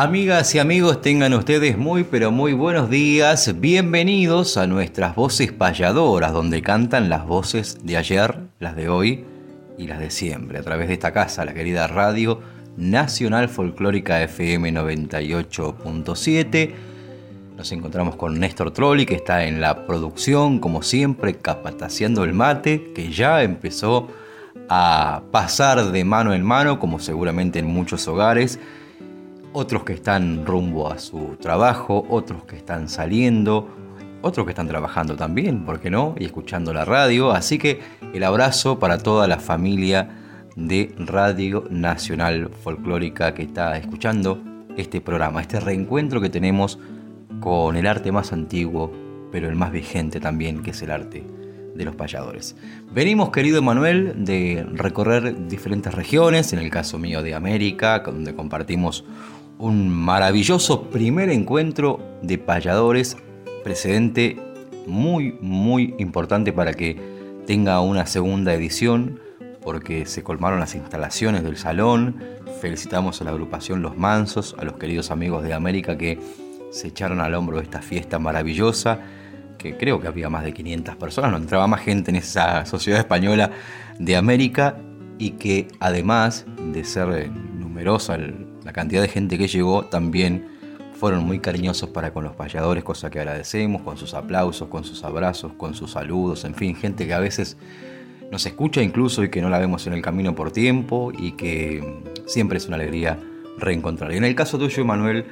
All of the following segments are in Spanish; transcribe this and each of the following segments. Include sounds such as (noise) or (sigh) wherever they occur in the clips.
Amigas y amigos, tengan ustedes muy pero muy buenos días. Bienvenidos a nuestras voces payadoras, donde cantan las voces de ayer, las de hoy y las de siempre, a través de esta casa, la querida Radio Nacional Folclórica FM 98.7. Nos encontramos con Néstor Trolli, que está en la producción, como siempre, capataciando el mate, que ya empezó a pasar de mano en mano, como seguramente en muchos hogares otros que están rumbo a su trabajo, otros que están saliendo, otros que están trabajando también, ¿por qué no? Y escuchando la radio. Así que el abrazo para toda la familia de Radio Nacional Folclórica que está escuchando este programa, este reencuentro que tenemos con el arte más antiguo, pero el más vigente también, que es el arte de los payadores. Venimos, querido Manuel, de recorrer diferentes regiones, en el caso mío de América, donde compartimos un maravilloso primer encuentro de payadores, precedente muy, muy importante para que tenga una segunda edición, porque se colmaron las instalaciones del salón. Felicitamos a la agrupación Los Mansos, a los queridos amigos de América que se echaron al hombro de esta fiesta maravillosa, que creo que había más de 500 personas, no entraba más gente en esa sociedad española de América y que además de ser numerosa el, la cantidad de gente que llegó también fueron muy cariñosos para con los payadores, cosa que agradecemos, con sus aplausos, con sus abrazos, con sus saludos, en fin, gente que a veces nos escucha incluso y que no la vemos en el camino por tiempo y que siempre es una alegría reencontrar. Y en el caso tuyo, Manuel,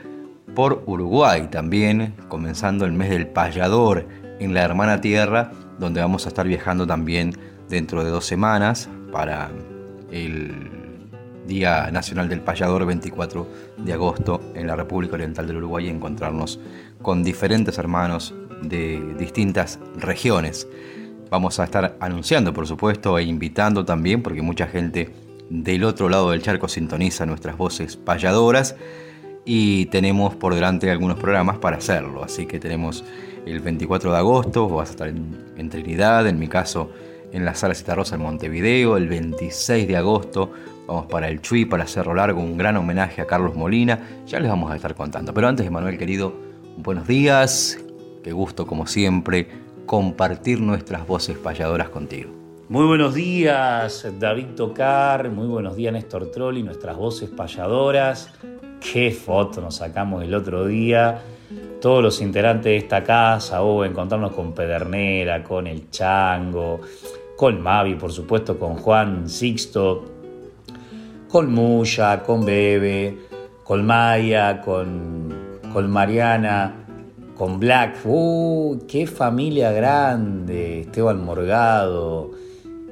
por Uruguay también, comenzando el mes del payador en la hermana tierra, donde vamos a estar viajando también dentro de dos semanas para el Día Nacional del Payador 24 de agosto en la República Oriental del Uruguay y encontrarnos con diferentes hermanos de distintas regiones. Vamos a estar anunciando, por supuesto, e invitando también, porque mucha gente del otro lado del charco sintoniza nuestras voces payadoras y tenemos por delante algunos programas para hacerlo. Así que tenemos el 24 de agosto, vas a estar en, Trinidad, en mi caso en la Sala Citarrosa en Montevideo, el 26 de agosto Vamos para el Chuy, para Cerro Largo, un gran homenaje a Carlos Molina. Ya les vamos a estar contando. Pero antes, Manuel querido, buenos días. Qué gusto, como siempre, compartir nuestras voces payadoras contigo. Muy buenos días, David Tocar. Muy buenos días, Néstor Trolli, nuestras voces payadoras. Qué foto nos sacamos el otro día. Todos los integrantes de esta casa, o encontrarnos con Pedernera, con El Chango, con Mavi, por supuesto, con Juan Sixto, Muya, con Bebe, con Maya, con, con Mariana, con Black. ¡Uh! ¡Qué familia grande! Esteban Morgado,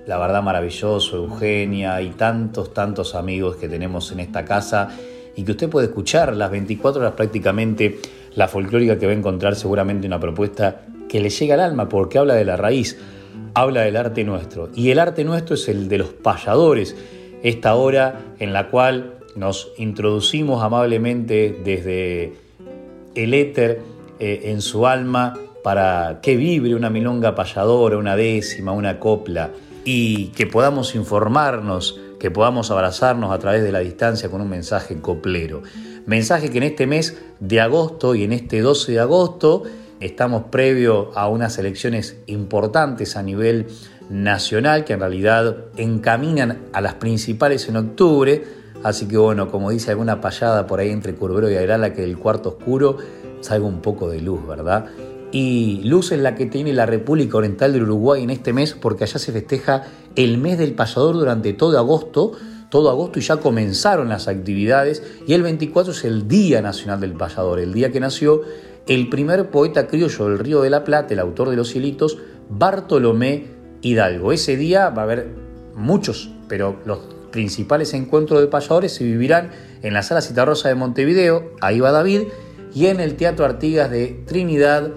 la verdad maravilloso, Eugenia y tantos, tantos amigos que tenemos en esta casa y que usted puede escuchar las 24 horas prácticamente la folclórica que va a encontrar seguramente una propuesta que le llega al alma porque habla de la raíz, habla del arte nuestro y el arte nuestro es el de los payadores esta hora en la cual nos introducimos amablemente desde el éter eh, en su alma para que vibre una milonga payadora, una décima, una copla y que podamos informarnos, que podamos abrazarnos a través de la distancia con un mensaje coplero. Mensaje que en este mes de agosto y en este 12 de agosto estamos previo a unas elecciones importantes a nivel nacional que en realidad encaminan a las principales en octubre, Así que bueno, como dice alguna payada por ahí entre Curbero y Agrala, que del cuarto oscuro salga un poco de luz, ¿verdad? Y luz es la que tiene la República Oriental del Uruguay en este mes, porque allá se festeja el mes del payador durante todo agosto, todo agosto y ya comenzaron las actividades. Y el 24 es el Día Nacional del Payador, el día que nació el primer poeta criollo del Río de la Plata, el autor de Los Cielitos, Bartolomé Hidalgo. Ese día va a haber muchos, pero los principales encuentros de payadores se vivirán en la Sala Citarrosa de Montevideo, ahí va David, y en el Teatro Artigas de Trinidad,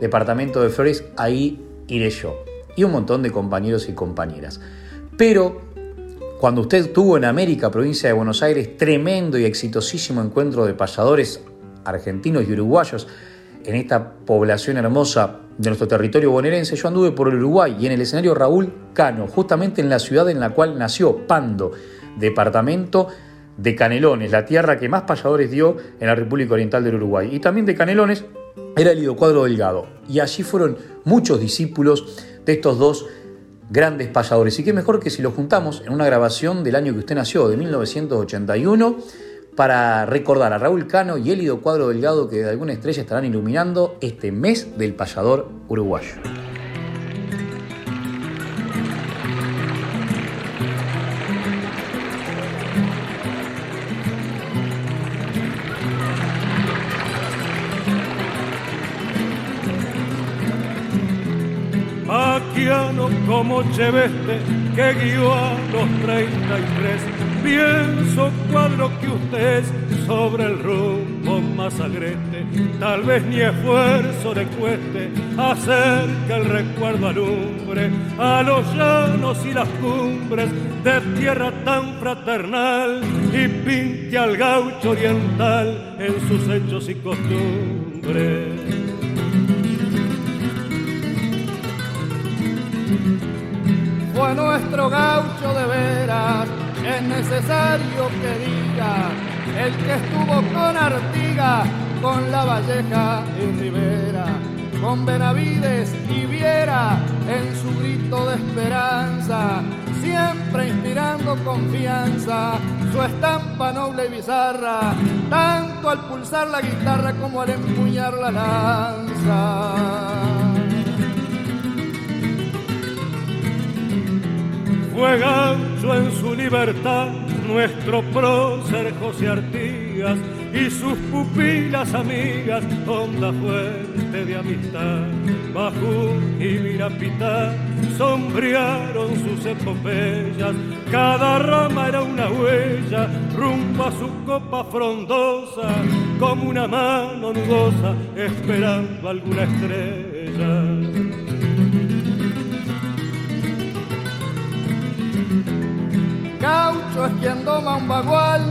Departamento de Flores, ahí iré yo. Y un montón de compañeros y compañeras. Pero cuando usted tuvo en América, provincia de Buenos Aires, tremendo y exitosísimo encuentro de payadores argentinos y uruguayos en esta población hermosa de nuestro territorio bonaerense, yo anduve por el Uruguay y en el escenario Raúl Cano, justamente en la ciudad en la cual nació Pando, departamento de Canelones, la tierra que más payadores dio en la República Oriental del Uruguay. Y también de Canelones era el Cuadro Delgado. Y allí fueron muchos discípulos de estos dos grandes payadores. Y qué mejor que si lo juntamos en una grabación del año que usted nació, de 1981 para recordar a Raúl Cano y Élido Cuadro Delgado que de alguna estrella estarán iluminando este mes del payador uruguayo. Maquiano como Cheveste que guió a los 33 Pienso cuadro que usted sobre el rumbo más agreste, tal vez ni esfuerzo le cueste hacer que el recuerdo alumbre a los llanos y las cumbres de tierra tan fraternal y pinte al gaucho oriental en sus hechos y costumbres. Fue nuestro gaucho es necesario que diga el que estuvo con Artiga, con La Valleja y Rivera, con Benavides y Viera en su grito de esperanza, siempre inspirando confianza, su estampa noble y bizarra, tanto al pulsar la guitarra como al empuñar la lanza. Fue en su libertad nuestro prócer José Artigas y sus pupilas amigas, honda fuente de amistad. Bajú y Mirapitá sombrearon sus epopeyas, cada rama era una huella rumbo a su copa frondosa, como una mano nudosa esperando alguna estrella. Es quien toma un bagual,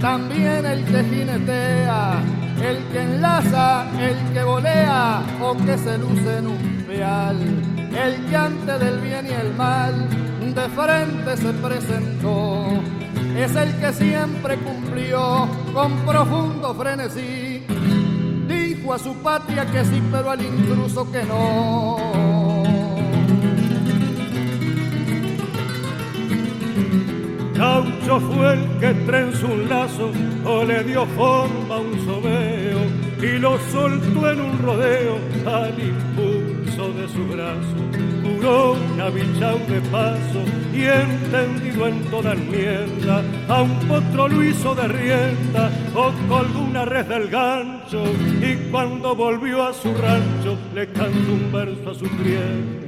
también el que jinetea, el que enlaza, el que volea o que se luce en un peal, el que antes del bien y el mal de frente se presentó. Es el que siempre cumplió con profundo frenesí. Dijo a su patria que sí, pero al intruso que no. Gaucho fue el que trenzó un lazo o le dio forma a un sobeo y lo soltó en un rodeo al impulso de su brazo. Curó una bichao de paso y entendido en toda enmienda, a un potro lo hizo de rienda o colgó una red del gancho y cuando volvió a su rancho le cantó un verso a su prienda.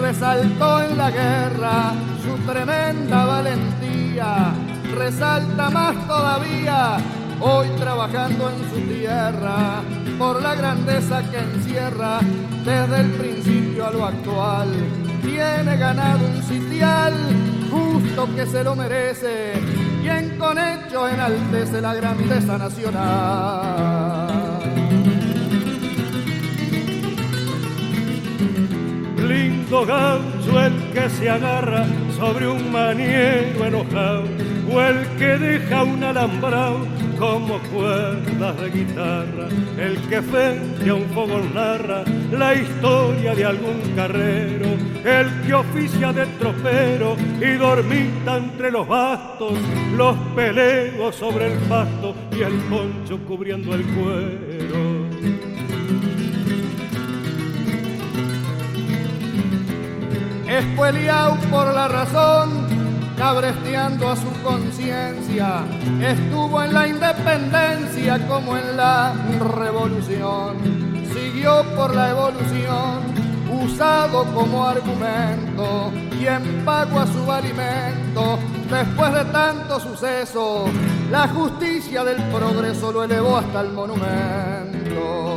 Resaltó en la guerra su tremenda valentía, resalta más todavía hoy trabajando en su tierra por la grandeza que encierra desde el principio a lo actual. Tiene ganado un sitial justo que se lo merece, quien con hecho enaltece la grandeza nacional. Gaucho el que se agarra sobre un maniero enojado o el que deja un alambrado como cuerdas de guitarra. El que frente a un fogón narra la historia de algún carrero, el que oficia de tropero y dormita entre los bastos, los peleos sobre el pasto y el poncho cubriendo el cuero. Escueliao por la razón cabresteando a su conciencia, estuvo en la independencia como en la revolución, siguió por la evolución, usado como argumento y en pago a su alimento. Después de tanto suceso, la justicia del progreso lo elevó hasta el monumento.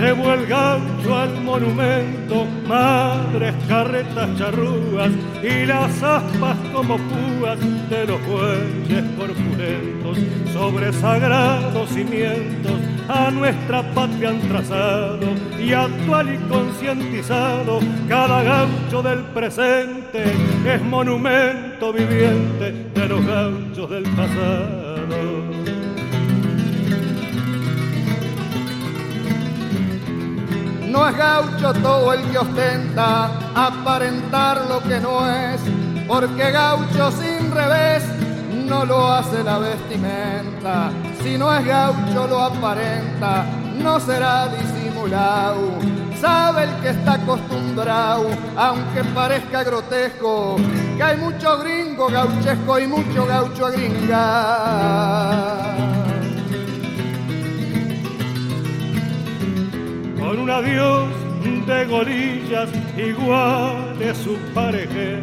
Llevo el gaucho al monumento, madres, carretas, charrúas y las aspas como púas de los bueyes corpulentos sobre sagrados cimientos a nuestra patria han trazado y actual y concientizado cada gaucho del presente es monumento viviente de los gauchos del pasado. No es gaucho todo el que ostenta aparentar lo que no es, porque gaucho sin revés no lo hace la vestimenta. Si no es gaucho lo aparenta, no será disimulado. Sabe el que está acostumbrado, aunque parezca grotesco, que hay mucho gringo gauchesco y mucho gaucho gringa. Con un adiós de gorillas iguales su pareja.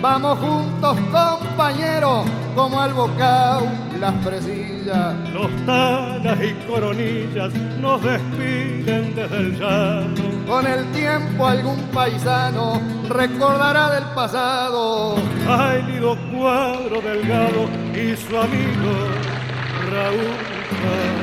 Vamos juntos, compañeros, como al bocao las presillas. Los talas y coronillas nos despiden desde el llano. Con el tiempo algún paisano recordará del pasado. Ay, lido cuadro delgado y su amigo Raúl.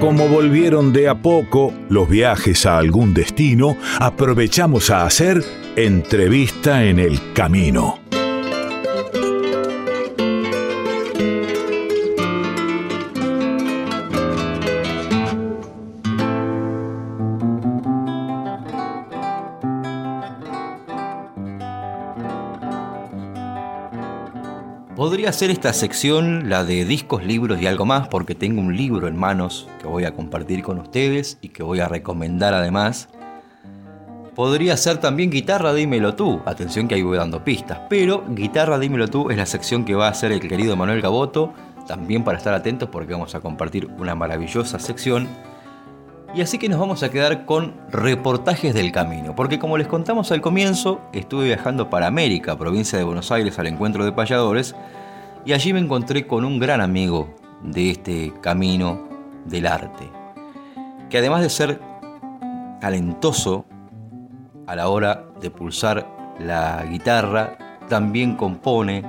Como volvieron de a poco los viajes a algún destino, aprovechamos a hacer entrevista en el camino. Podría ser esta sección la de discos, libros y algo más, porque tengo un libro en manos que voy a compartir con ustedes y que voy a recomendar además. Podría ser también Guitarra Dímelo Tú, atención que ahí voy dando pistas, pero Guitarra Dímelo Tú es la sección que va a hacer el querido Manuel Gaboto, también para estar atentos porque vamos a compartir una maravillosa sección. Y así que nos vamos a quedar con reportajes del camino, porque como les contamos al comienzo, estuve viajando para América, provincia de Buenos Aires, al encuentro de payadores, y allí me encontré con un gran amigo de este camino del arte, que además de ser talentoso a la hora de pulsar la guitarra, también compone,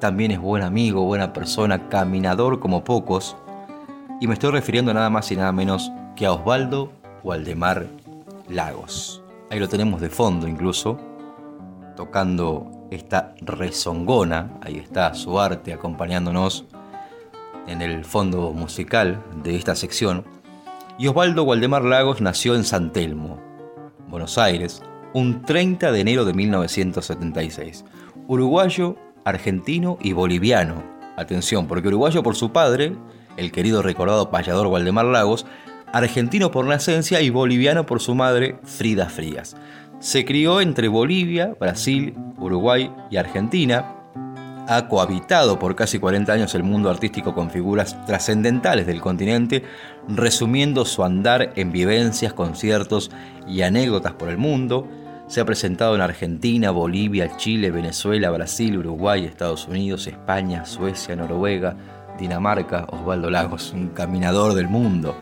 también es buen amigo, buena persona, caminador como pocos, y me estoy refiriendo nada más y nada menos que a Osvaldo Waldemar Lagos. Ahí lo tenemos de fondo incluso, tocando esta rezongona, ahí está su arte acompañándonos en el fondo musical de esta sección. Y Osvaldo Waldemar Lagos nació en San Telmo, Buenos Aires, un 30 de enero de 1976. Uruguayo, argentino y boliviano. Atención, porque uruguayo por su padre, el querido recordado payador Waldemar Lagos, argentino por nacencia y boliviano por su madre, Frida Frías. Se crió entre Bolivia, Brasil, Uruguay y Argentina. Ha cohabitado por casi 40 años el mundo artístico con figuras trascendentales del continente, resumiendo su andar en vivencias, conciertos y anécdotas por el mundo. Se ha presentado en Argentina, Bolivia, Chile, Venezuela, Brasil, Uruguay, Estados Unidos, España, Suecia, Noruega, Dinamarca, Osvaldo Lagos, un caminador del mundo.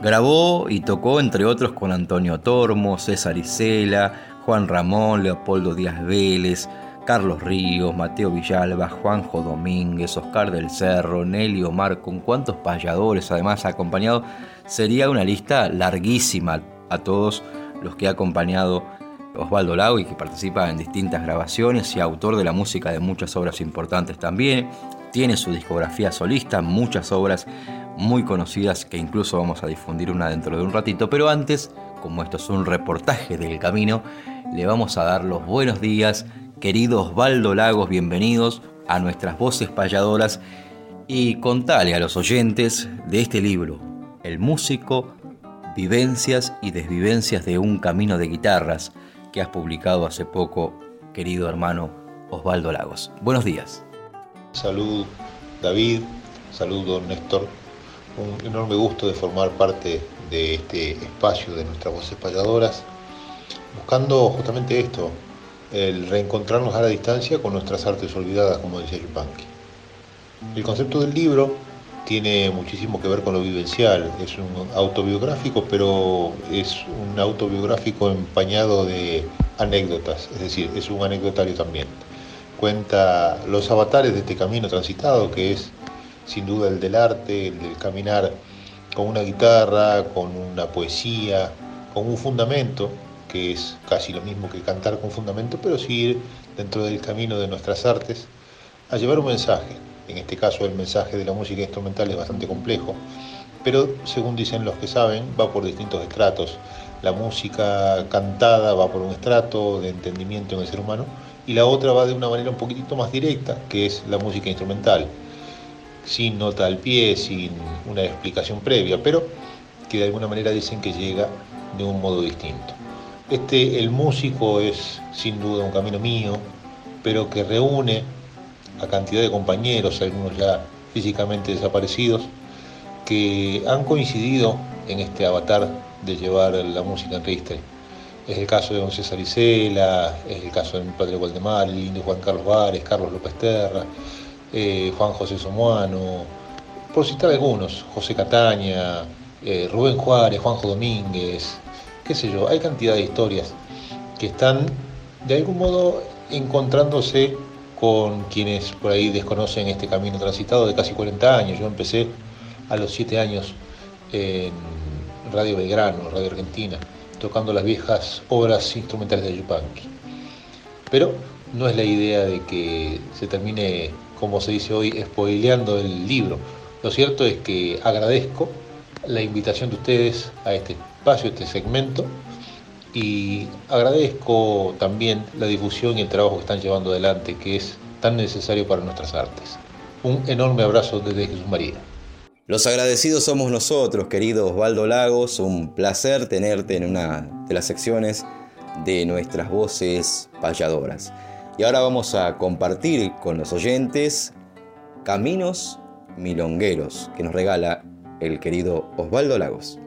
Grabó y tocó entre otros con Antonio Tormo, César Isela, Juan Ramón, Leopoldo Díaz Vélez, Carlos Ríos, Mateo Villalba, Juanjo Domínguez, Oscar del Cerro, Nelly Omar, con cuántos payadores además ha acompañado, sería una lista larguísima a todos los que ha acompañado Osvaldo Lago y que participa en distintas grabaciones y autor de la música de muchas obras importantes también. Tiene su discografía solista, muchas obras muy conocidas que incluso vamos a difundir una dentro de un ratito, pero antes, como esto es un reportaje del camino, le vamos a dar los buenos días Querido Osvaldo Lagos, bienvenidos a nuestras voces payadoras y contale a los oyentes de este libro, El músico, vivencias y desvivencias de un camino de guitarras, que has publicado hace poco, querido hermano Osvaldo Lagos. Buenos días. Salud David, saludo Néstor, un enorme gusto de formar parte de este espacio de nuestras voces payadoras, buscando justamente esto, el reencontrarnos a la distancia con nuestras artes olvidadas, como decía Yupanqui. El concepto del libro tiene muchísimo que ver con lo vivencial, es un autobiográfico, pero es un autobiográfico empañado de anécdotas, es decir, es un anecdotario también. Cuenta los avatares de este camino transitado, que es sin duda el del arte, el del caminar con una guitarra, con una poesía, con un fundamento, que es casi lo mismo que cantar con fundamento, pero sí ir dentro del camino de nuestras artes a llevar un mensaje. En este caso el mensaje de la música instrumental es bastante complejo, pero según dicen los que saben, va por distintos estratos. La música cantada va por un estrato de entendimiento en el ser humano y la otra va de una manera un poquitito más directa, que es la música instrumental, sin nota al pie, sin una explicación previa, pero que de alguna manera dicen que llega de un modo distinto. Este, el músico es sin duda un camino mío, pero que reúne a cantidad de compañeros, algunos ya físicamente desaparecidos, que han coincidido en este avatar de llevar la música en Ristre. Es el caso de don César Isela, es el caso de mi padre Waldemar, el lindo Juan Carlos Vares, Carlos López Terra, eh, Juan José Somuano, por citar algunos, José Cataña, eh, Rubén Juárez, Juanjo Domínguez, qué sé yo, hay cantidad de historias que están de algún modo encontrándose con quienes por ahí desconocen este camino transitado de casi 40 años. Yo empecé a los 7 años en Radio Belgrano, Radio Argentina, tocando las viejas obras instrumentales de Yupanqui. Pero no es la idea de que se termine, como se dice hoy, spoileando el libro. Lo cierto es que agradezco la invitación de ustedes a este espacio, este segmento, y agradezco también la difusión y el trabajo que están llevando adelante, que es tan necesario para nuestras artes. Un enorme abrazo desde Jesús María. Los agradecidos somos nosotros, querido Osvaldo Lagos. Un placer tenerte en una de las secciones de nuestras voces payadoras. Y ahora vamos a compartir con los oyentes Caminos Milongueros que nos regala el querido Osvaldo Lagos.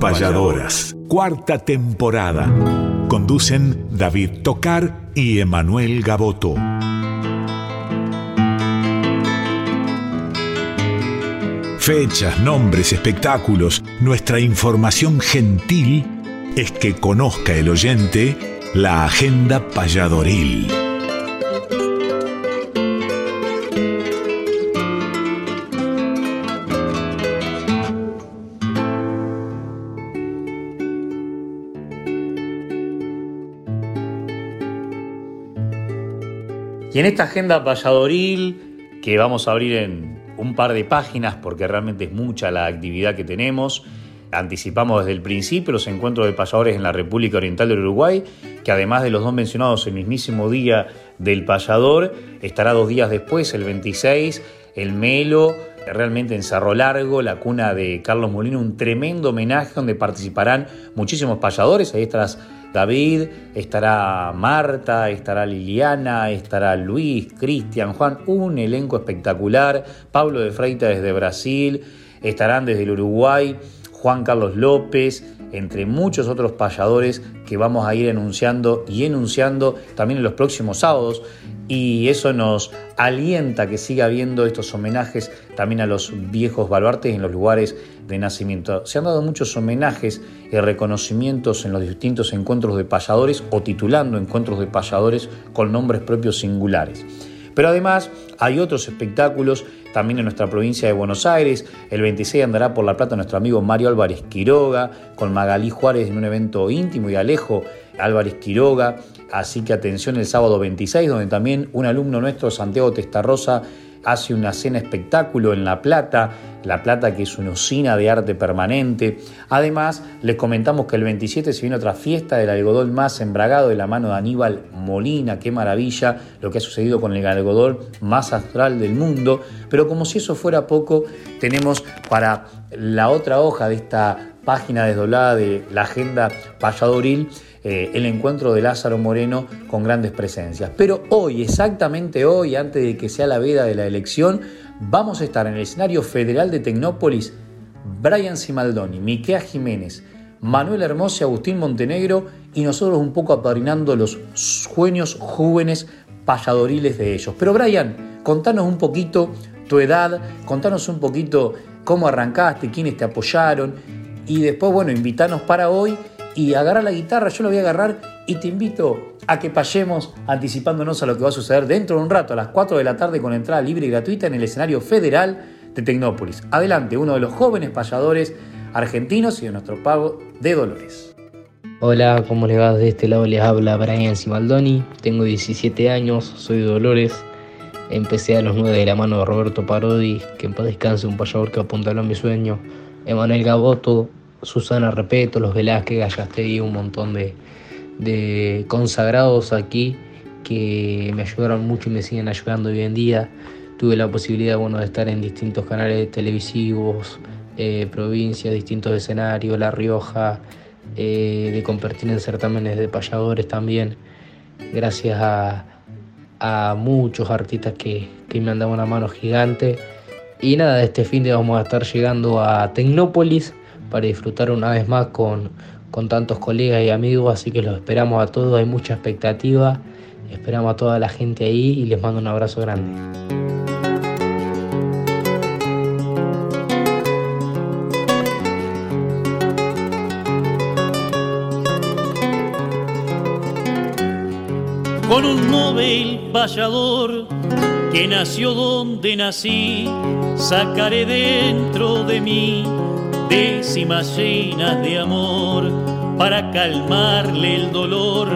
Payadoras, cuarta temporada. Conducen David Tocar y Emanuel Gaboto. Fechas, nombres, espectáculos, nuestra información gentil es que conozca el oyente la agenda payadoril. En esta agenda payadoril, que vamos a abrir en un par de páginas porque realmente es mucha la actividad que tenemos, anticipamos desde el principio los encuentros de payadores en la República Oriental del Uruguay, que además de los dos mencionados el mismísimo día del payador, estará dos días después, el 26, el Melo, realmente en Cerro Largo, la cuna de Carlos Molino, un tremendo homenaje donde participarán muchísimos payadores, ahí estarás David, estará Marta, estará Liliana, estará Luis, Cristian, Juan, un elenco espectacular, Pablo de Freita desde Brasil, estarán desde el Uruguay, Juan Carlos López, entre muchos otros payadores que vamos a ir enunciando y enunciando también en los próximos sábados y eso nos alienta que siga habiendo estos homenajes también a los viejos baluartes en los lugares de nacimiento. Se han dado muchos homenajes y reconocimientos en los distintos encuentros de payadores o titulando encuentros de payadores con nombres propios singulares. Pero además hay otros espectáculos también en nuestra provincia de Buenos Aires. El 26 andará por La Plata nuestro amigo Mario Álvarez Quiroga, con Magalí Juárez en un evento íntimo y Alejo Álvarez Quiroga. Así que atención el sábado 26, donde también un alumno nuestro, Santiago Testarrosa, hace una cena espectáculo en La Plata, La Plata que es una usina de arte permanente. Además, les comentamos que el 27 se viene otra fiesta del algodón más embragado de la mano de Aníbal Molina, qué maravilla lo que ha sucedido con el algodón más astral del mundo. Pero como si eso fuera poco, tenemos para la otra hoja de esta página desdoblada de la agenda payadoril, eh, el encuentro de Lázaro Moreno con grandes presencias. Pero hoy, exactamente hoy, antes de que sea la veda de la elección, vamos a estar en el escenario federal de Tecnópolis, Brian Simaldoni, Miquea Jiménez, Manuel Hermoso y Agustín Montenegro y nosotros un poco apadrinando los sueños jóvenes payadoriles de ellos. Pero Brian, contanos un poquito tu edad, contanos un poquito cómo arrancaste, quiénes te apoyaron y después, bueno, invítanos para hoy y agarrar la guitarra, yo la voy a agarrar y te invito a que payemos anticipándonos a lo que va a suceder dentro de un rato, a las 4 de la tarde, con entrada libre y gratuita en el escenario federal de Tecnópolis. Adelante, uno de los jóvenes payadores argentinos y de nuestro pago de Dolores. Hola, ¿cómo les va? De este lado les habla Brian Simaldoni, tengo 17 años, soy de Dolores. Empecé a los 9 de la mano de Roberto Parodi, que en paz descanse, un payador que apuntaló a mi sueño. Emanuel Gaboto, Susana Repeto, los Velázquez, Gallastegui, un montón de, de consagrados aquí que me ayudaron mucho y me siguen ayudando hoy en día. Tuve la posibilidad bueno, de estar en distintos canales televisivos, eh, provincias, distintos escenarios, La Rioja, eh, de compartir en certámenes de payadores también, gracias a, a muchos artistas que, que, me han dado una mano gigante. Y nada, este fin de vamos a estar llegando a Tecnópolis para disfrutar una vez más con, con tantos colegas y amigos, así que los esperamos a todos, hay mucha expectativa, esperamos a toda la gente ahí y les mando un abrazo grande. Con un móvil vallador que nació donde nací, sacaré dentro de mí décimas llenas de amor para calmarle el dolor.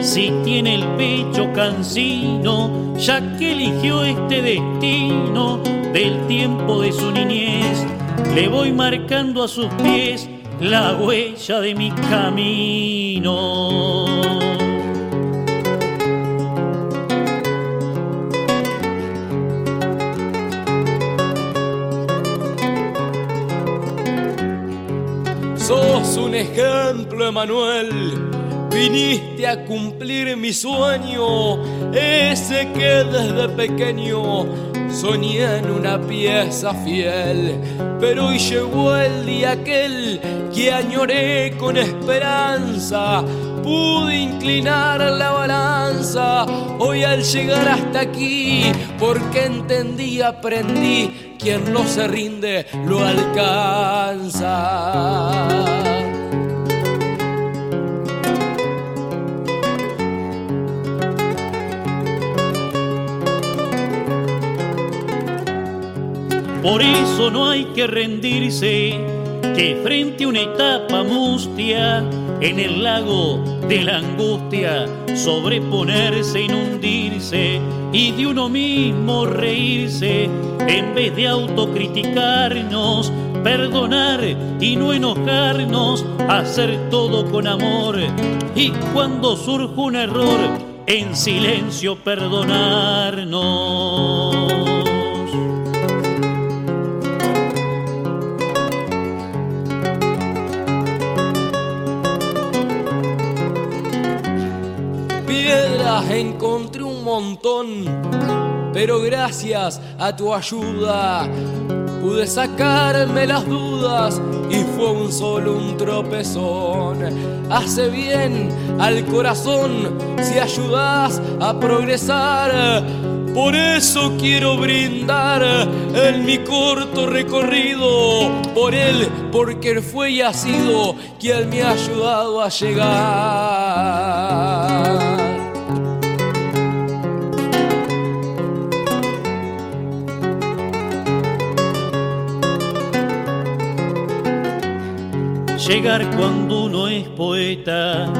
Si tiene el pecho cansino, ya que eligió este destino del tiempo de su niñez, le voy marcando a sus pies la huella de mi camino. Sos un ejemplo, Emanuel. Viniste a cumplir mi sueño, ese que desde pequeño soñé en una pieza fiel, pero hoy llegó el día aquel que añoré con esperanza. Pude inclinar la balanza hoy al llegar hasta aquí, porque entendí, aprendí, quien no se rinde lo alcanza. Por eso no hay que rendirse, que frente a una etapa mustia, en el lago de la angustia, sobreponerse, inundirse y de uno mismo reírse, en vez de autocriticarnos, perdonar y no enojarnos, hacer todo con amor. Y cuando surja un error, en silencio perdonarnos. encontré un pero gracias a tu ayuda pude sacarme las dudas y fue un solo un tropezón. Hace bien al corazón si ayudas a progresar. Por eso quiero brindar en mi corto recorrido por él, porque él fue y ha sido quien me ha ayudado a llegar. Llegar cuando uno es poeta.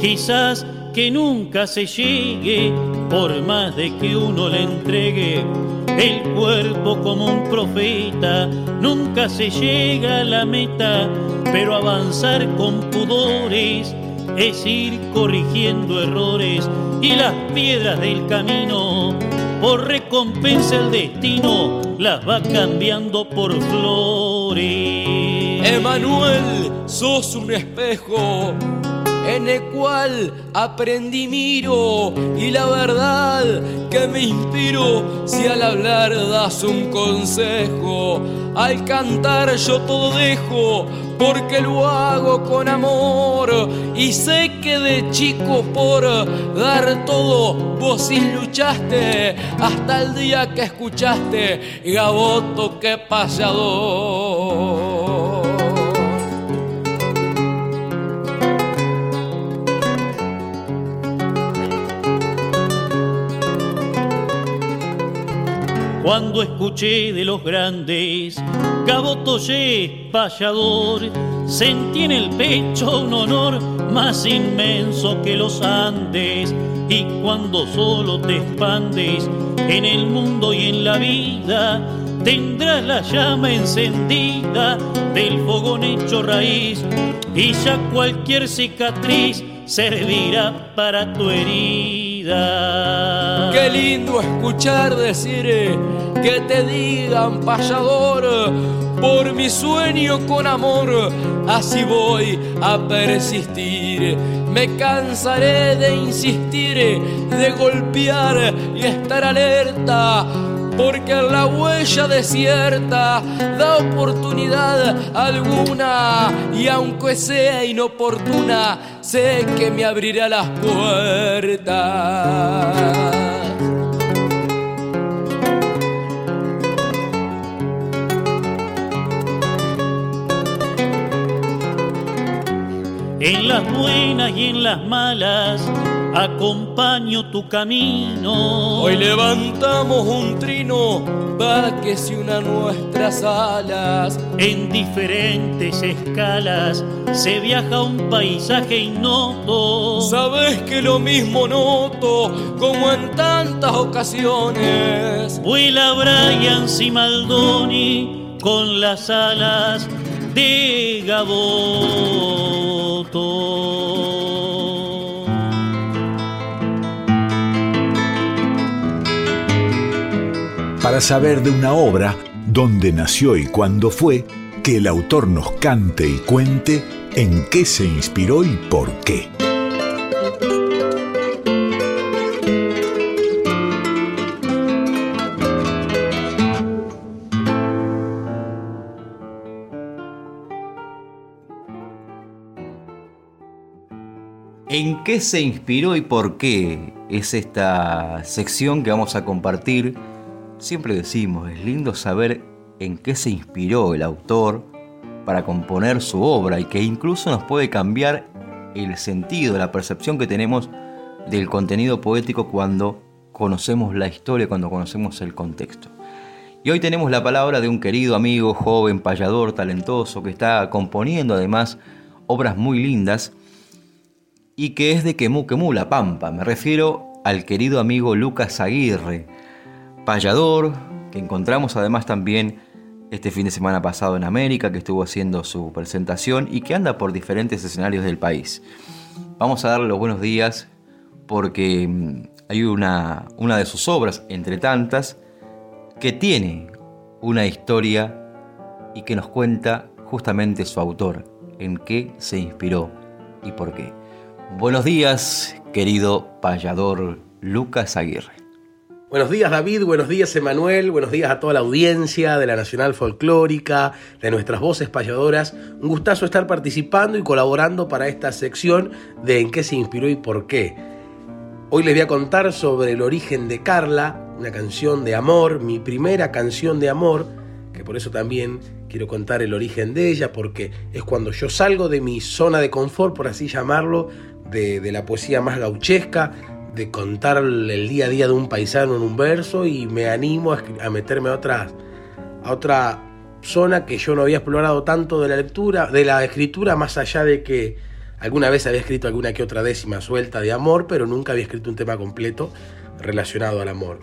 Quizás que nunca se llegue, por más de que uno le entregue el cuerpo como un profeta. Nunca se llega a la meta, pero avanzar con pudores es ir corrigiendo errores y las piedras del camino. Por recompensa el destino las va cambiando por flores. Emanuel, sos un espejo en el cual aprendí miro y la verdad que me inspiro si al hablar das un consejo. Al cantar yo todo dejo porque lo hago con amor y sé que de chico por dar todo vos sí luchaste hasta el día que escuchaste Gaboto que paseador. Cuando escuché de los grandes, Gabotoyé, payador, sentí en el pecho un honor más inmenso que los Andes. Y cuando solo te expandes en el mundo y en la vida, tendrás la llama encendida del fogón hecho raíz y ya cualquier cicatriz servirá para tu herida. Qué lindo escuchar decir eh, que te digan payador por mi sueño con amor, así voy a persistir. Me cansaré de insistir, de golpear y estar alerta porque la huella desierta da oportunidad alguna y aunque sea inoportuna, sé que me abrirá las puertas. En las buenas y en las malas acompaño tu camino. Hoy levantamos un trino para que se una nuestras alas. En diferentes escalas se viaja un paisaje ignoto. Sabes que lo mismo noto como en tantas ocasiones. Vuela Brian Simaldoni con las alas de Gaboto. para saber de una obra, dónde nació y cuándo fue, que el autor nos cante y cuente en qué se inspiró y por qué. ¿En qué se inspiró y por qué? Es esta sección que vamos a compartir Siempre decimos, es lindo saber en qué se inspiró el autor para componer su obra y que incluso nos puede cambiar el sentido, la percepción que tenemos del contenido poético cuando conocemos la historia, cuando conocemos el contexto. Y hoy tenemos la palabra de un querido amigo, joven, payador, talentoso, que está componiendo además obras muy lindas y que es de Quemú Quemú, La Pampa. Me refiero al querido amigo Lucas Aguirre, payador, que encontramos además también este fin de semana pasado en América, que estuvo haciendo su presentación y que anda por diferentes escenarios del país. Vamos a darle los buenos días porque mm, hay una, una de sus obras, entre tantas, que tiene una historia y que nos cuenta justamente su autor, en qué se inspiró y por qué. Buenos días, querido payador Lucas Aguirre. Buenos días David, buenos días Emanuel, buenos días a toda la audiencia de la Nacional Folclórica, de nuestras voces payadoras. Un gustazo estar participando y colaborando para esta sección de en qué se inspiró y por qué. Hoy les voy a contar sobre el origen de Carla, una canción de amor, mi primera canción de amor, que por eso también quiero contar el origen de ella, porque es cuando yo salgo de mi zona de confort, por así llamarlo, de, la poesía más gauchesca, de contar el día a día de un paisano en un verso y me animo a, meterme a otra, a otra zona que yo no había explorado tanto de la lectura, de la escritura, más allá de que alguna vez había escrito alguna que otra décima suelta de amor, pero nunca había escrito un tema completo relacionado al amor.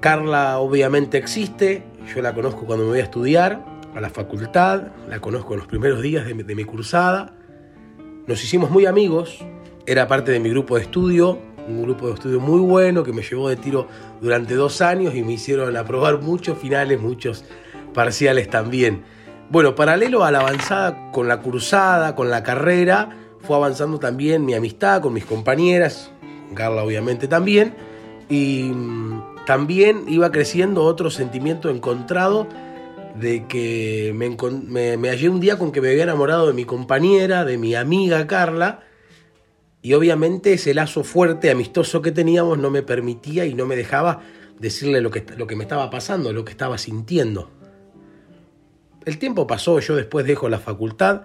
Carla obviamente existe, yo la conozco cuando me voy a estudiar a la facultad, la conozco en los primeros días de mi cursada, nos hicimos muy amigos, era parte de mi grupo de estudio, un grupo de estudio muy bueno que me llevó de tiro durante dos años y me hicieron aprobar (laughs) muchos finales, muchos parciales también. Bueno, paralelo a la avanzada con la cursada, con la carrera, fue avanzando también mi amistad con mis compañeras, Carla obviamente también, y mm, también iba creciendo otro sentimiento encontrado de que me, hallé un día con que me había enamorado de mi compañera, de mi amiga Carla, y obviamente ese lazo fuerte, amistoso que teníamos no me permitía y no me dejaba decirle lo que, lo que me estaba pasando, lo que estaba sintiendo. El tiempo pasó, yo después dejo la facultad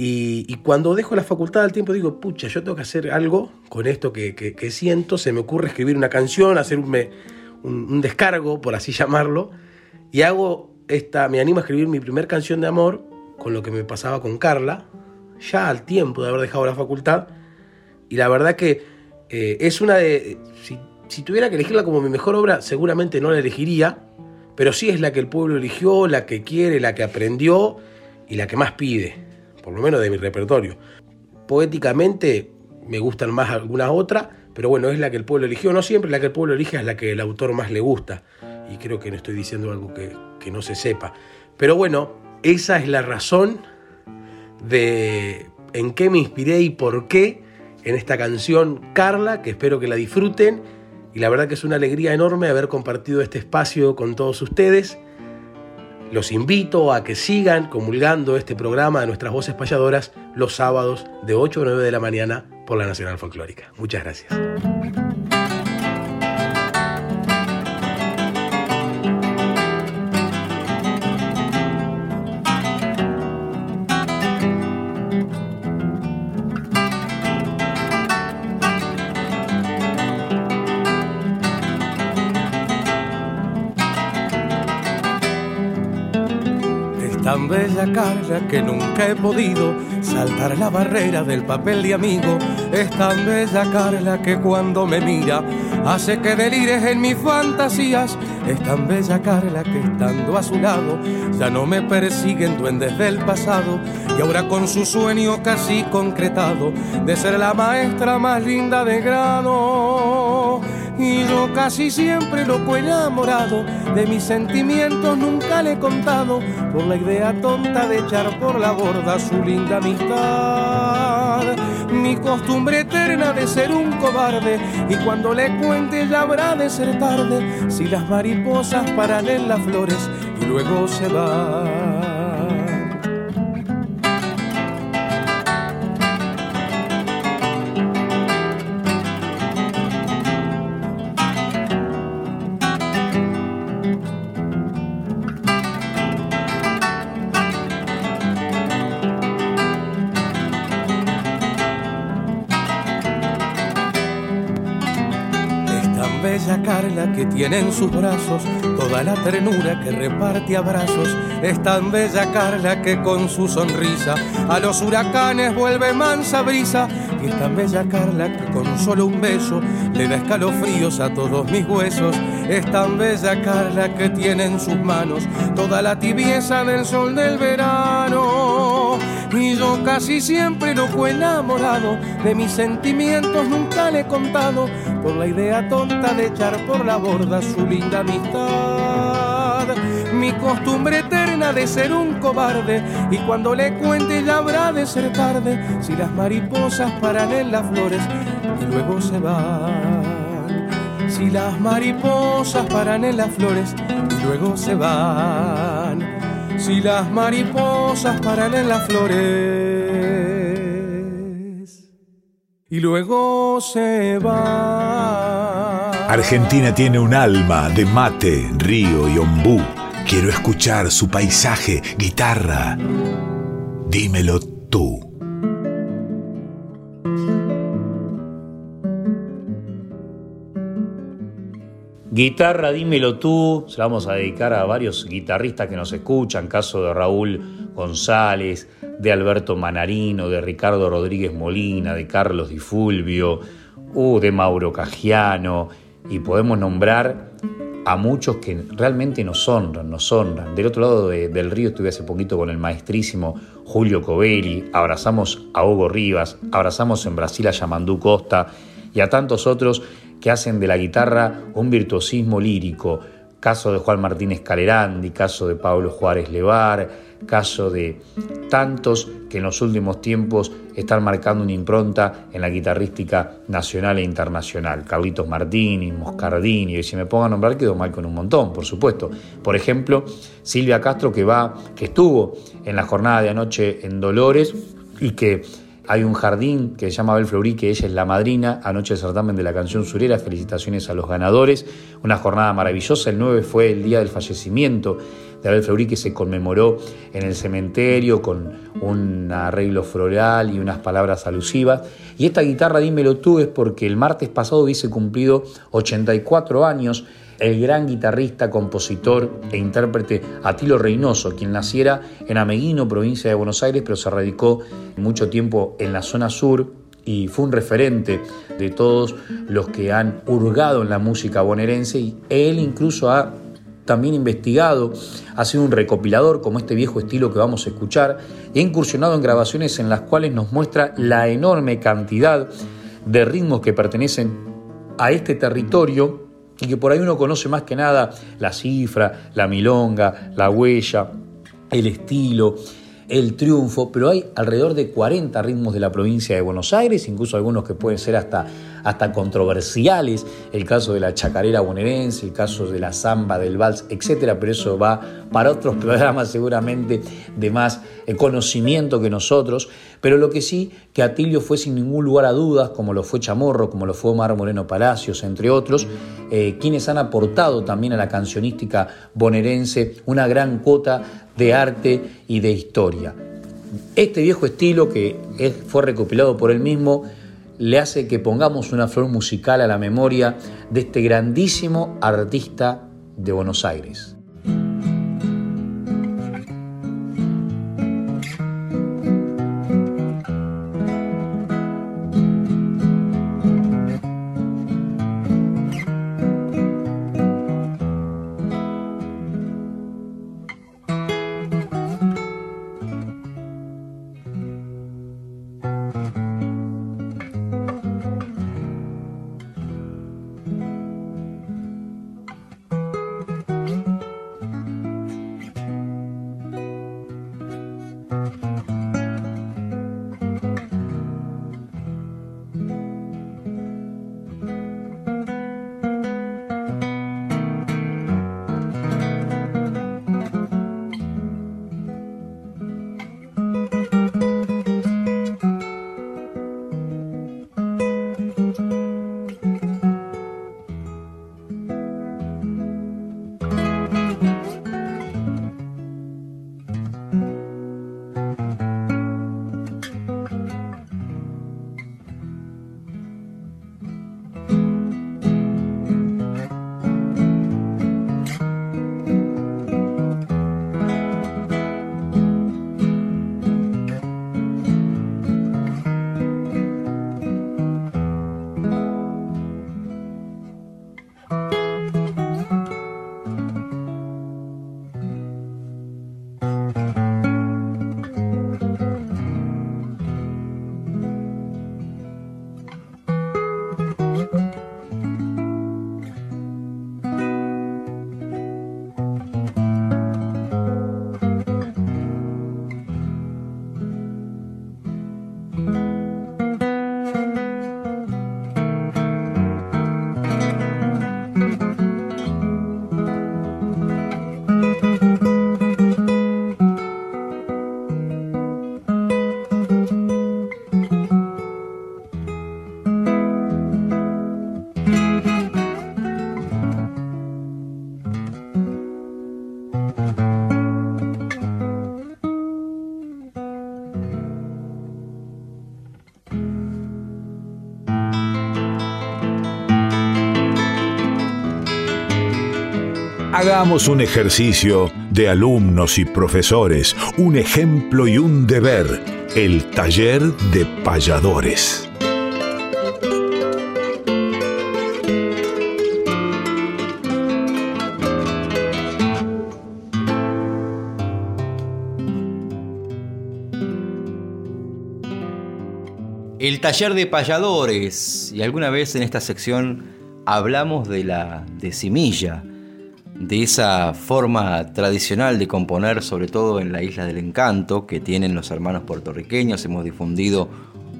y, cuando dejo la facultad al tiempo digo, pucha, yo tengo que hacer algo con esto que, siento, se me ocurre escribir una canción, hacer un, descargo, por así (laughs) llamarlo, y hago me animo a escribir mi primer canción de amor con lo que me pasaba con Carla, ya al tiempo de haber dejado la facultad. Y la verdad que eh, es una de... Si, tuviera que elegirla como mi mejor obra, seguramente no la elegiría, pero sí es la que el pueblo eligió, la que quiere, la que aprendió y la que más pide, por lo menos de mi repertorio. Poéticamente me gustan más algunas otras, pero bueno, es la que el pueblo eligió. No siempre la que el pueblo elige es la que el autor más le gusta. Y creo que no estoy diciendo algo que, que no se sepa. Pero bueno, esa es la razón de en qué me inspiré y por qué en esta canción Carla, que espero que la disfruten. Y la verdad que es una alegría enorme haber compartido este espacio con todos ustedes. Los invito a que sigan comulgando este programa de nuestras voces payadoras los sábados de 8 a 9 de la mañana por la Nacional Folclórica. Muchas gracias. Bella Carla que nunca he podido saltar la barrera del papel de amigo. Es tan bella Carla que cuando me mira hace que delires en mis fantasías. Es tan bella Carla que estando a su lado ya no me persiguen duendes del pasado. Y ahora con su sueño casi concretado de ser la maestra más linda de grano y yo casi siempre loco enamorado de mis sentimientos nunca le he contado por la idea tonta de echar por la borda su linda amistad. Mi costumbre eterna de ser un cobarde y cuando le cuente ya habrá de ser tarde si las mariposas paran en las flores y luego se van. Carla que tiene en sus brazos toda la ternura que reparte abrazos. Es tan bella Carla que con su sonrisa a los huracanes vuelve mansa brisa. Y es tan bella Carla que con solo un beso le da escalofríos a todos mis huesos. Es tan bella Carla que tiene en sus manos toda la tibieza del sol del verano. Y yo casi siempre fue enamorado de mis sentimientos, nunca le he contado la idea tonta de echar por la borda su linda amistad. Mi costumbre eterna de ser un cobarde y cuando le cuente ya habrá de ser tarde si las mariposas paran en las flores y luego se van. Si las mariposas paran en las flores y luego se van. Si las mariposas paran en las flores y luego se van. Argentina tiene un alma de mate, río y ombú. Quiero escuchar su paisaje, guitarra. Dímelo tú. Guitarra, dímelo tú, se la vamos a dedicar a varios guitarristas que nos escuchan, caso de Raúl González, de Alberto Manarino, de Ricardo Rodríguez Molina, de Carlos Di Fulvio, uh, de Mauro Cagiano, y podemos nombrar a muchos que realmente nos honran, nos honran. Del otro lado del río estuve hace poquito con el maestrísimo Julio Covelli, abrazamos a Hugo Rivas, abrazamos en Brasil a Yamandú Costa y a tantos otros que hacen de la guitarra un virtuosismo lírico. Caso de Juan Martínez Calerandi, caso de Pablo Juárez Levar, caso de tantos que en los últimos tiempos están marcando una impronta en la guitarrística nacional e internacional. Carlitos Martini, Moscardini, y si me pongo a nombrar quedo mal con un montón, por supuesto. Por ejemplo, Silvia Castro que va, que estuvo en la jornada de anoche en Dolores y que hay un jardín que se llama Abel Fleury, que ella es la madrina, anoche el certamen de la canción surera, felicitaciones a los ganadores, una jornada maravillosa, el 9 fue el día del fallecimiento de Abel Fleury que se conmemoró en el cementerio con un arreglo floral y unas palabras alusivas. Y esta guitarra, dímelo tú, es porque el martes pasado hubiese cumplido 84 años el gran guitarrista, compositor e intérprete Atilo Reynoso, quien naciera en Ameguino, provincia de Buenos Aires, pero se radicó mucho tiempo en la zona sur y fue un referente de todos los que han hurgado en la música bonaerense. Y él incluso ha también investigado, ha sido un recopilador como este viejo estilo que vamos a escuchar y ha incursionado en grabaciones en las cuales nos muestra la enorme cantidad de ritmos que pertenecen a este territorio y que por ahí uno conoce más que nada la cifra, la milonga, la huella, el estilo, el triunfo, pero hay alrededor de 40 ritmos de la provincia de Buenos Aires, incluso algunos que pueden ser hasta, hasta controversiales, el caso de la chacarera bonaerense, el caso de la samba, del vals, etcétera, pero eso va para otros (laughs) programas seguramente de más eh, conocimiento que nosotros, pero lo que sí, que Atilio fue sin ningún lugar a dudas, como lo fue Chamorro, como lo fue Omar Moreno Palacios, entre otros, eh, quienes han aportado también a la cancionística bonaerense una gran cuota de arte y de historia. Este viejo estilo que fue recopilado por él mismo le hace que pongamos una flor musical a la memoria de este grandísimo artista de Buenos Aires. Un ejercicio de alumnos y profesores, un ejemplo y un deber, el taller de payadores. El taller de payadores. Y alguna vez en esta sección hablamos de la decimilla de esa forma tradicional de componer, sobre todo en la Isla del Encanto, que tienen los hermanos puertorriqueños. Hemos difundido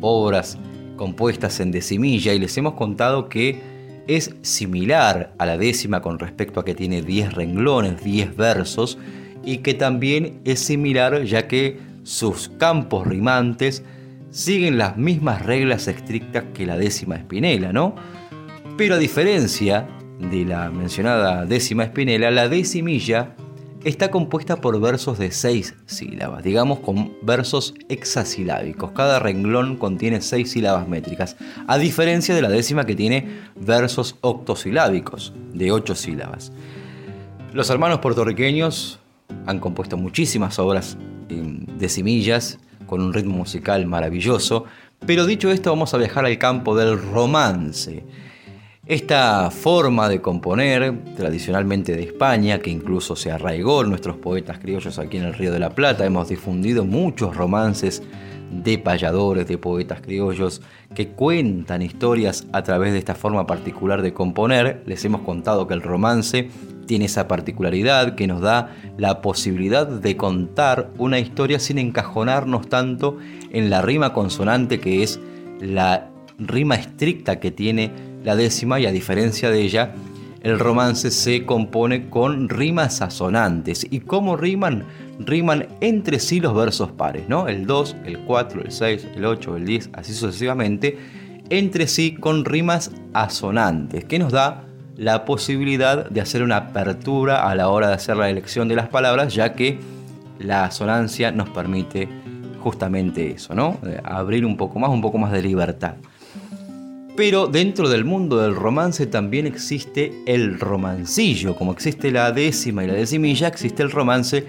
obras compuestas en decimilla y les hemos contado que es similar a la décima con respecto a que tiene 10 renglones, 10 versos, y que también es similar ya que sus campos rimantes siguen las mismas reglas estrictas que la décima espinela, ¿no? Pero a diferencia de la mencionada décima espinela, la decimilla está compuesta por versos de seis sílabas, digamos con versos hexasilábicos. Cada renglón contiene seis sílabas métricas, a diferencia de la décima que tiene versos octosilábicos, de ocho sílabas. Los hermanos puertorriqueños han compuesto muchísimas obras decimillas con un ritmo musical maravilloso, pero dicho esto vamos a viajar al campo del romance esta forma de componer, tradicionalmente de España, que incluso se arraigó en nuestros poetas criollos aquí en el Río de la Plata, hemos difundido muchos romances de payadores, de poetas criollos, que cuentan historias a través de esta forma particular de componer. Les hemos contado que el romance tiene esa particularidad que nos da la posibilidad de contar una historia sin encajonarnos tanto en la rima consonante que es la rima estricta que tiene la décima y a diferencia de ella, el romance se compone con rimas asonantes. ¿Y cómo riman? Riman entre sí los versos pares, ¿no? El 2, el 4, el 6, el 8, el 10, así sucesivamente, entre sí con rimas asonantes, que nos da la posibilidad de hacer una apertura a la hora de hacer la elección de las palabras, ya que la asonancia nos permite justamente eso, ¿no? Abrir un poco más, un poco más de libertad. Pero dentro del mundo del romance también existe el romancillo, como existe la décima y la decimilla, existe el romance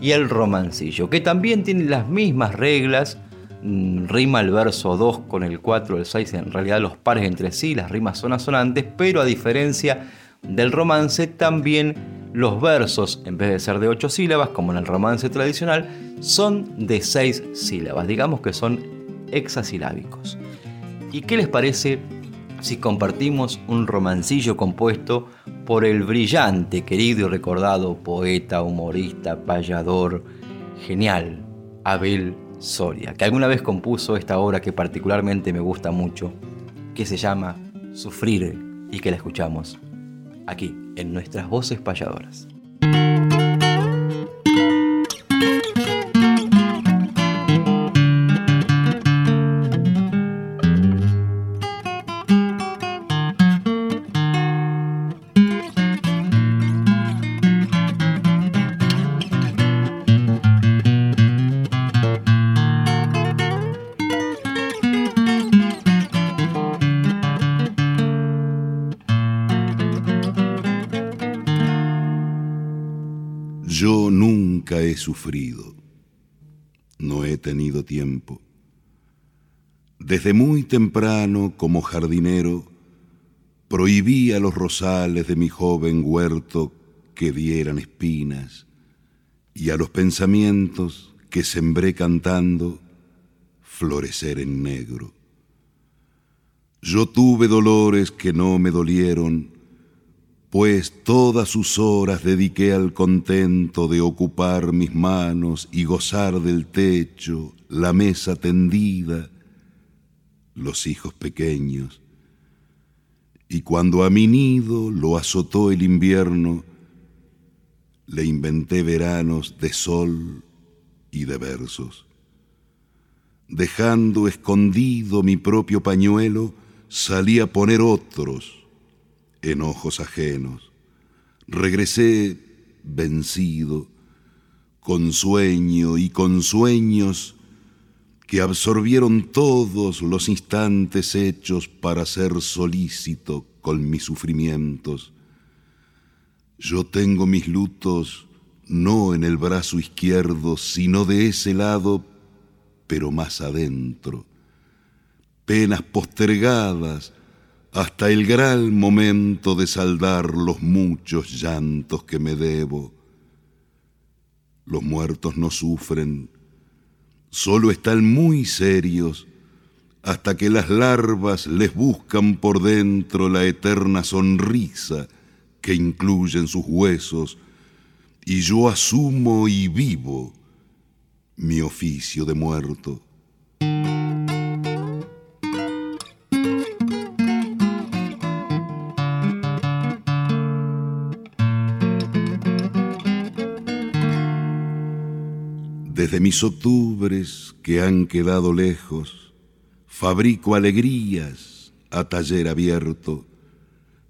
y el romancillo, que también tienen las mismas reglas, mm, rima el verso 2 con el 4, el 6, en realidad los pares entre sí, las rimas son asonantes, pero a diferencia del romance, también los versos, en vez de ser de 8 sílabas, como en el romance tradicional, son de 6 sílabas, digamos que son hexasilábicos. ¿Y qué les parece si compartimos un romancillo compuesto por el brillante, querido y recordado poeta, humorista, payador, genial, Abel Soria, que alguna vez compuso esta obra que particularmente me gusta mucho, que se llama Sufrir y que la escuchamos aquí en nuestras voces payadoras. Sufrido, no he tenido tiempo. Desde muy temprano, como jardinero, prohibía los rosales de mi joven huerto que dieran espinas, y a los pensamientos que sembré cantando florecer en negro. Yo tuve dolores que no me dolieron, pues todas sus horas dediqué al contento de ocupar mis manos y gozar del techo, la mesa tendida, los hijos pequeños. Y cuando a mi nido lo azotó el invierno, le inventé veranos de sol y de versos. Dejando escondido mi propio pañuelo, salí a poner otros en ojos ajenos. Regresé vencido, con sueño y con sueños que absorbieron todos los instantes hechos para ser solícito con mis sufrimientos. Yo tengo mis lutos no en el brazo izquierdo, sino de ese lado, pero más adentro. Penas postergadas hasta el gran momento de saldar los muchos llantos que me debo. Los muertos no sufren, solo están muy serios hasta que las larvas les buscan por dentro la eterna sonrisa que incluyen sus huesos, y yo asumo y vivo mi oficio de muerto. Desde mis octubres que han quedado lejos, fabrico alegrías a taller abierto.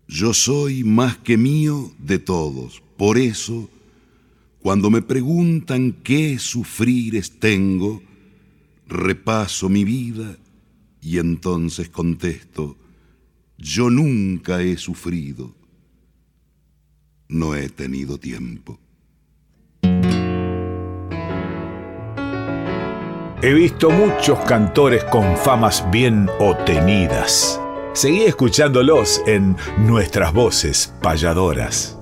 Yo soy más que mío de todos, por eso, cuando me preguntan qué sufrires tengo, repaso mi vida y entonces contesto, yo nunca he sufrido, no he tenido tiempo. He visto muchos cantores con famas bien obtenidas. Seguí escuchándolos en nuestras voces payadoras.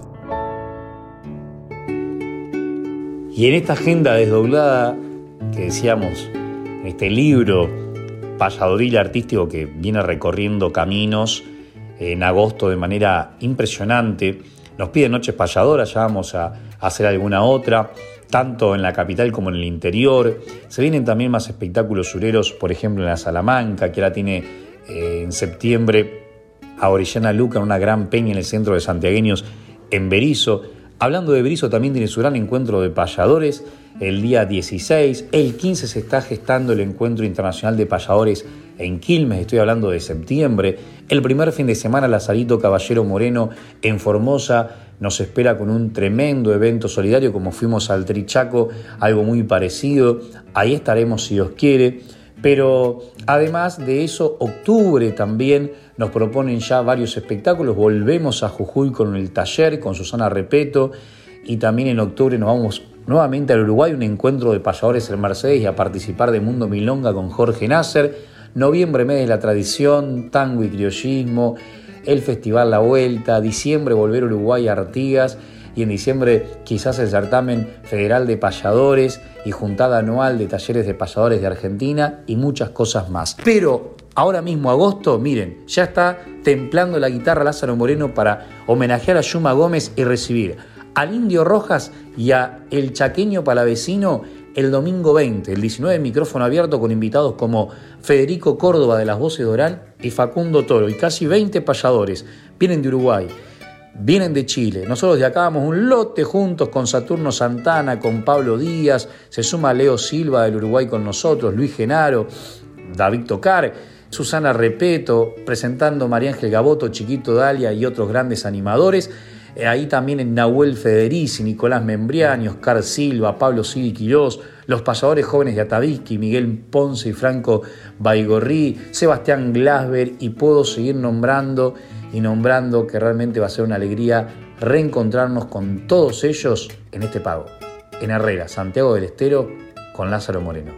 Y en esta agenda desdoblada que decíamos, en este libro payadoril artístico que viene recorriendo caminos en agosto de manera impresionante, nos pide Noches Payadoras, ya vamos a hacer alguna otra tanto en la capital como en el interior. Se vienen también más espectáculos sureros, por ejemplo en la Salamanca, que ahora tiene eh, en septiembre a Orellana Luca, una gran peña en el centro de Santiagueños, en Berizo. Hablando de Berizo, también tiene su gran encuentro de payadores el día 16. El 15 se está gestando el encuentro internacional de payadores en Quilmes, estoy hablando de septiembre. El primer fin de semana, Lazarito Caballero Moreno en Formosa nos espera con un tremendo evento solidario como fuimos al Trichaco, algo muy parecido. Ahí estaremos si Dios quiere. Pero además de eso, octubre también nos proponen ya varios espectáculos. Volvemos a Jujuy con el taller, con Susana Repeto. Y también en octubre nos vamos nuevamente al Uruguay, un encuentro de payadores en Mercedes y a participar de Mundo Milonga con Jorge Nasser. Noviembre, mes de la tradición, tango y criollismo el Festival La Vuelta, diciembre volver Uruguay a Artigas y en diciembre quizás el certamen federal de payadores y juntada anual de talleres de payadores de Argentina y muchas cosas más. Pero ahora mismo agosto, miren, ya está templando la guitarra Lázaro Moreno para homenajear a Yuma Gómez y recibir al Indio Rojas y a El Chaqueño Palavecino el domingo 20, el 19 micrófono abierto con invitados como Federico Córdoba de las Voces de Orán y Facundo Toro y casi 20 payadores. Vienen de Uruguay, vienen de Chile. Nosotros de acá vamos un lote juntos con Saturno Santana, con Pablo Díaz, se suma Leo Silva del Uruguay con nosotros, Luis Genaro, David Tocar. Susana Repeto, presentando María Ángel Gaboto, Chiquito Dalia y otros grandes animadores. Eh, ahí también en Nahuel Federici, Nicolás Membriani, Oscar Silva, Pablo Sidi Quirós, los pasadores jóvenes de Atavisky, Miguel Ponce y Franco Baigorri, Sebastián Glasber y puedo seguir nombrando y nombrando que realmente va a ser una alegría reencontrarnos con todos ellos en este pago, en Herrera, Santiago del Estero, con Lázaro Moreno.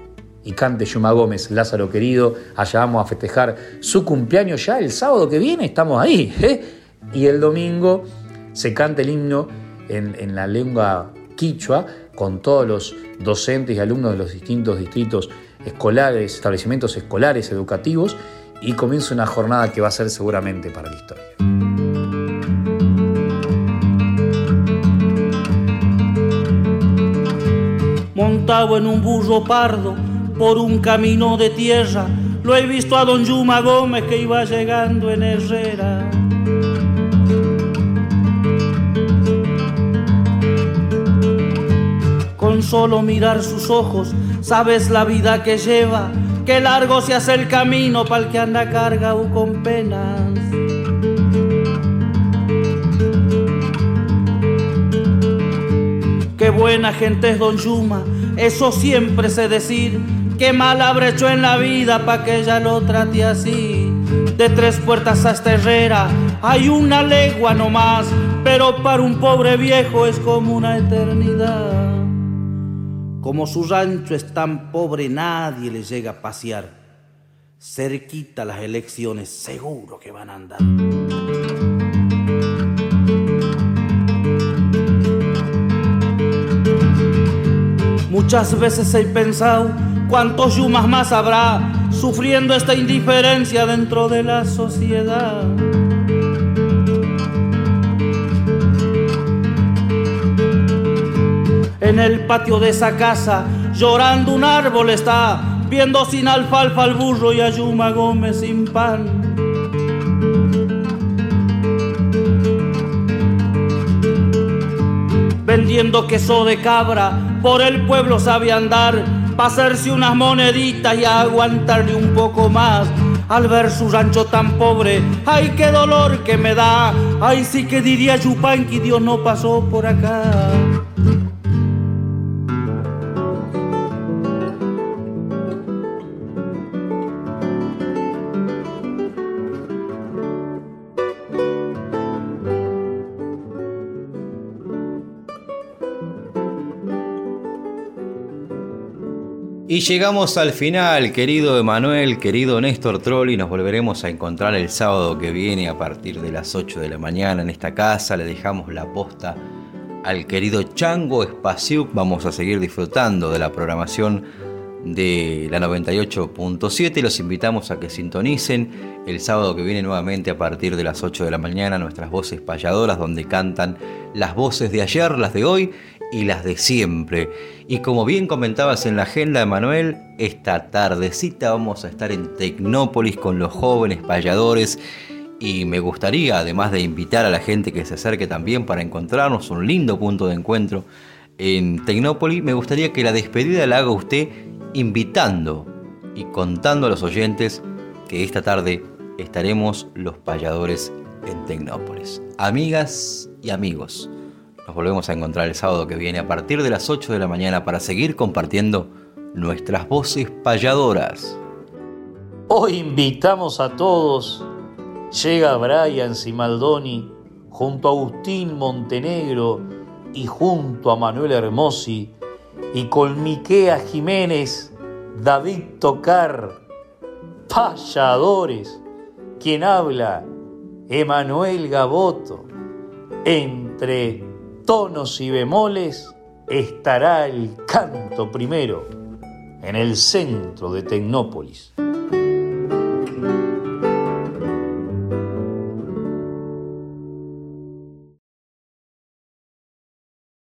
y cante Yuma Gómez, Lázaro querido, allá vamos a festejar su cumpleaños ya el sábado que viene, estamos ahí. ¿eh? Y el domingo se canta el himno en, la lengua quichua con todos los docentes y alumnos de los distintos distritos escolares, establecimientos escolares, educativos, y comienza una jornada que va a ser seguramente para la historia. Montado en un burro pardo por un camino de tierra, lo he visto a don Yuma Gómez que iba llegando en Herrera. Solo mirar sus ojos, sabes la vida que lleva, que largo se hace el camino para el que anda cargado con penas. Qué buena gente es Don Yuma, eso siempre sé decir. Qué mal habré hecho en la vida pa' que ella lo trate así. De tres puertas hasta Herrera hay una legua nomás, pero para un pobre viejo es como una eternidad. Como su rancho es tan pobre, nadie le llega a pasear. Cerquita las elecciones, seguro que van a andar. Muchas veces he pensado cuántos yumas más habrá sufriendo esta indiferencia dentro de la sociedad. En el patio de esa casa, llorando un árbol está, viendo sin alfalfa al burro y a Yuma Gómez sin pan. Vendiendo queso de cabra, por el pueblo sabe andar, pa' hacerse unas moneditas y aguantarle un poco más. Al ver su rancho tan pobre, ay qué dolor que me da, ay sí que diría Yupanqui, Dios no pasó por acá. Y llegamos al final, querido Emanuel, querido Néstor Trolli. Nos volveremos a encontrar el sábado que viene a partir de las 8 de la mañana en esta casa. Le dejamos la posta al querido Chango Espaciuc. Vamos a seguir disfrutando de la programación de la 98.7. Los invitamos a que sintonicen el sábado que viene nuevamente a partir de las 8 de la mañana nuestras voces payadoras donde cantan las voces de ayer, las de hoy y las de siempre. Y como bien comentabas en la agenda, Manuel, esta tardecita vamos a estar en Tecnópolis con los jóvenes payadores. Y me gustaría, además de invitar a la gente que se acerque también para encontrarnos un lindo punto de encuentro en Tecnópolis, me gustaría que la despedida la haga usted invitando y contando a los oyentes que esta tarde estaremos los payadores en Tecnópolis. Amigas y amigos, nos volvemos a encontrar el sábado que viene a partir de las 8 de la mañana para seguir compartiendo nuestras voces payadoras. Hoy invitamos a todos. Llega Brian Simaldoni junto a Agustín Montenegro y junto a Manuel Hermosi y con Miquea Jiménez, David Tocar, payadores, quien habla, Emanuel Gaboto, entre tonos y bemoles estará el canto primero en el centro de Tecnópolis.